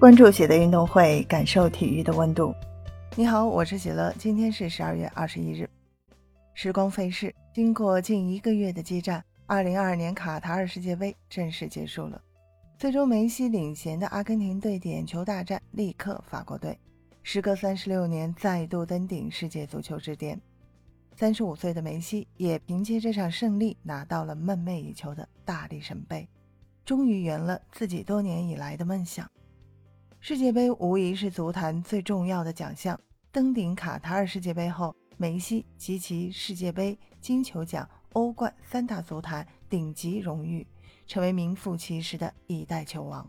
关注喜乐运动会，感受体育的温度。你好，我是喜乐。今天是十二月二十一日。时光飞逝，经过近一个月的激战，二零二二年卡塔尔世界杯正式结束了。最终，梅西领衔的阿根廷队点球大战力克法国队，时隔三十六年再度登顶世界足球之巅。三十五岁的梅西也凭借这场胜利拿到了梦寐以求的大力神杯，终于圆了自己多年以来的梦想。世界杯无疑是足坛最重要的奖项。登顶卡塔尔世界杯后，梅西及其世界杯、金球奖、欧冠三大足坛顶级荣誉，成为名副其实的一代球王。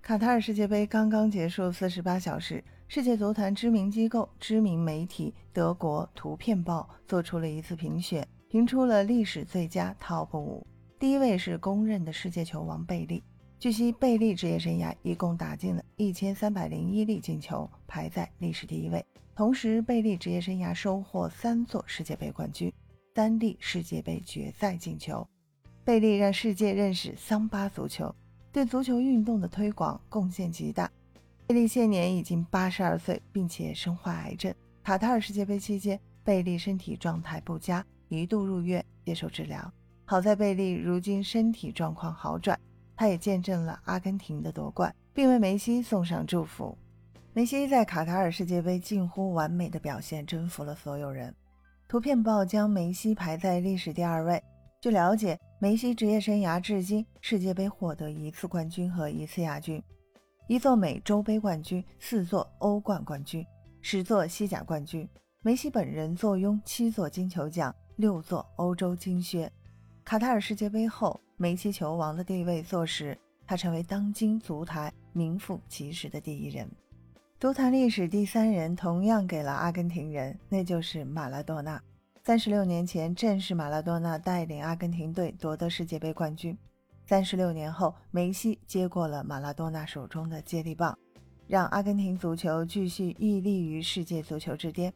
卡塔尔世界杯刚刚结束四十八小时，世界足坛知名机构、知名媒体德国《图片报》做出了一次评选，评出了历史最佳 TOP 五，第一位是公认的世界球王贝利。据悉，贝利职业生涯一共打进了一千三百零一粒进球，排在历史第一位。同时，贝利职业生涯收获三座世界杯冠军，单粒世界杯决赛进球。贝利让世界认识桑巴足球，对足球运动的推广贡献极大。贝利现年已经八十二岁，并且身患癌症。卡塔尔世界杯期间，贝利身体状态不佳，一度入院接受治疗。好在贝利如今身体状况好转。他也见证了阿根廷的夺冠，并为梅西送上祝福。梅西在卡塔尔世界杯近乎完美的表现，征服了所有人。图片报将梅西排在历史第二位。据了解，梅西职业生涯至今世界杯获得一次冠军和一次亚军，一座美洲杯冠军，四座欧冠冠军，十座西甲冠军。梅西本人坐拥七座金球奖，六座欧洲金靴。卡塔尔世界杯后。梅西球王的地位坐实，他成为当今足坛名副其实的第一人。足坛历史第三人同样给了阿根廷人，那就是马拉多纳。三十六年前，正是马拉多纳带领阿根廷队夺得世界杯冠军。三十六年后，梅西接过了马拉多纳手中的接力棒，让阿根廷足球继续屹立于世界足球之巅。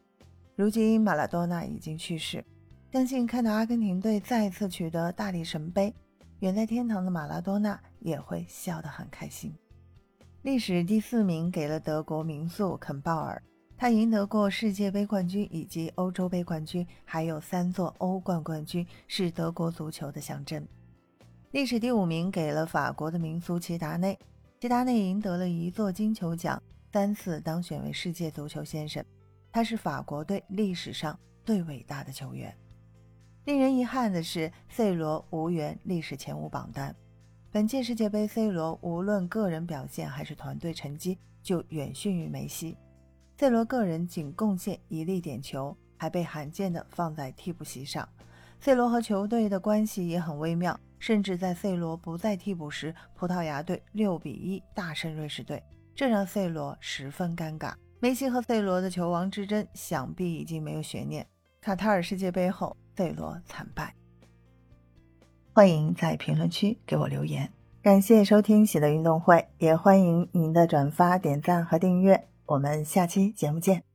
如今，马拉多纳已经去世，相信看到阿根廷队再次取得大力神杯。远在天堂的马拉多纳也会笑得很开心。历史第四名给了德国名宿肯鲍尔，他赢得过世界杯冠军以及欧洲杯冠军，还有三座欧冠冠军，是德国足球的象征。历史第五名给了法国的名宿齐达内，齐达内赢得了一座金球奖，三次当选为世界足球先生，他是法国队历史上最伟大的球员。令人遗憾的是，C 罗无缘历史前五榜单。本届世界杯，C 罗无论个人表现还是团队成绩，就远逊于梅西。C 罗个人仅贡献一粒点球，还被罕见的放在替补席上。C 罗和球队的关系也很微妙，甚至在 C 罗不在替补时，葡萄牙队六比一大胜瑞士队，这让 C 罗十分尴尬。梅西和 C 罗的球王之争，想必已经没有悬念。卡塔尔世界杯后。C 罗惨败，欢迎在评论区给我留言。感谢收听喜乐运动会，也欢迎您的转发、点赞和订阅。我们下期节目见。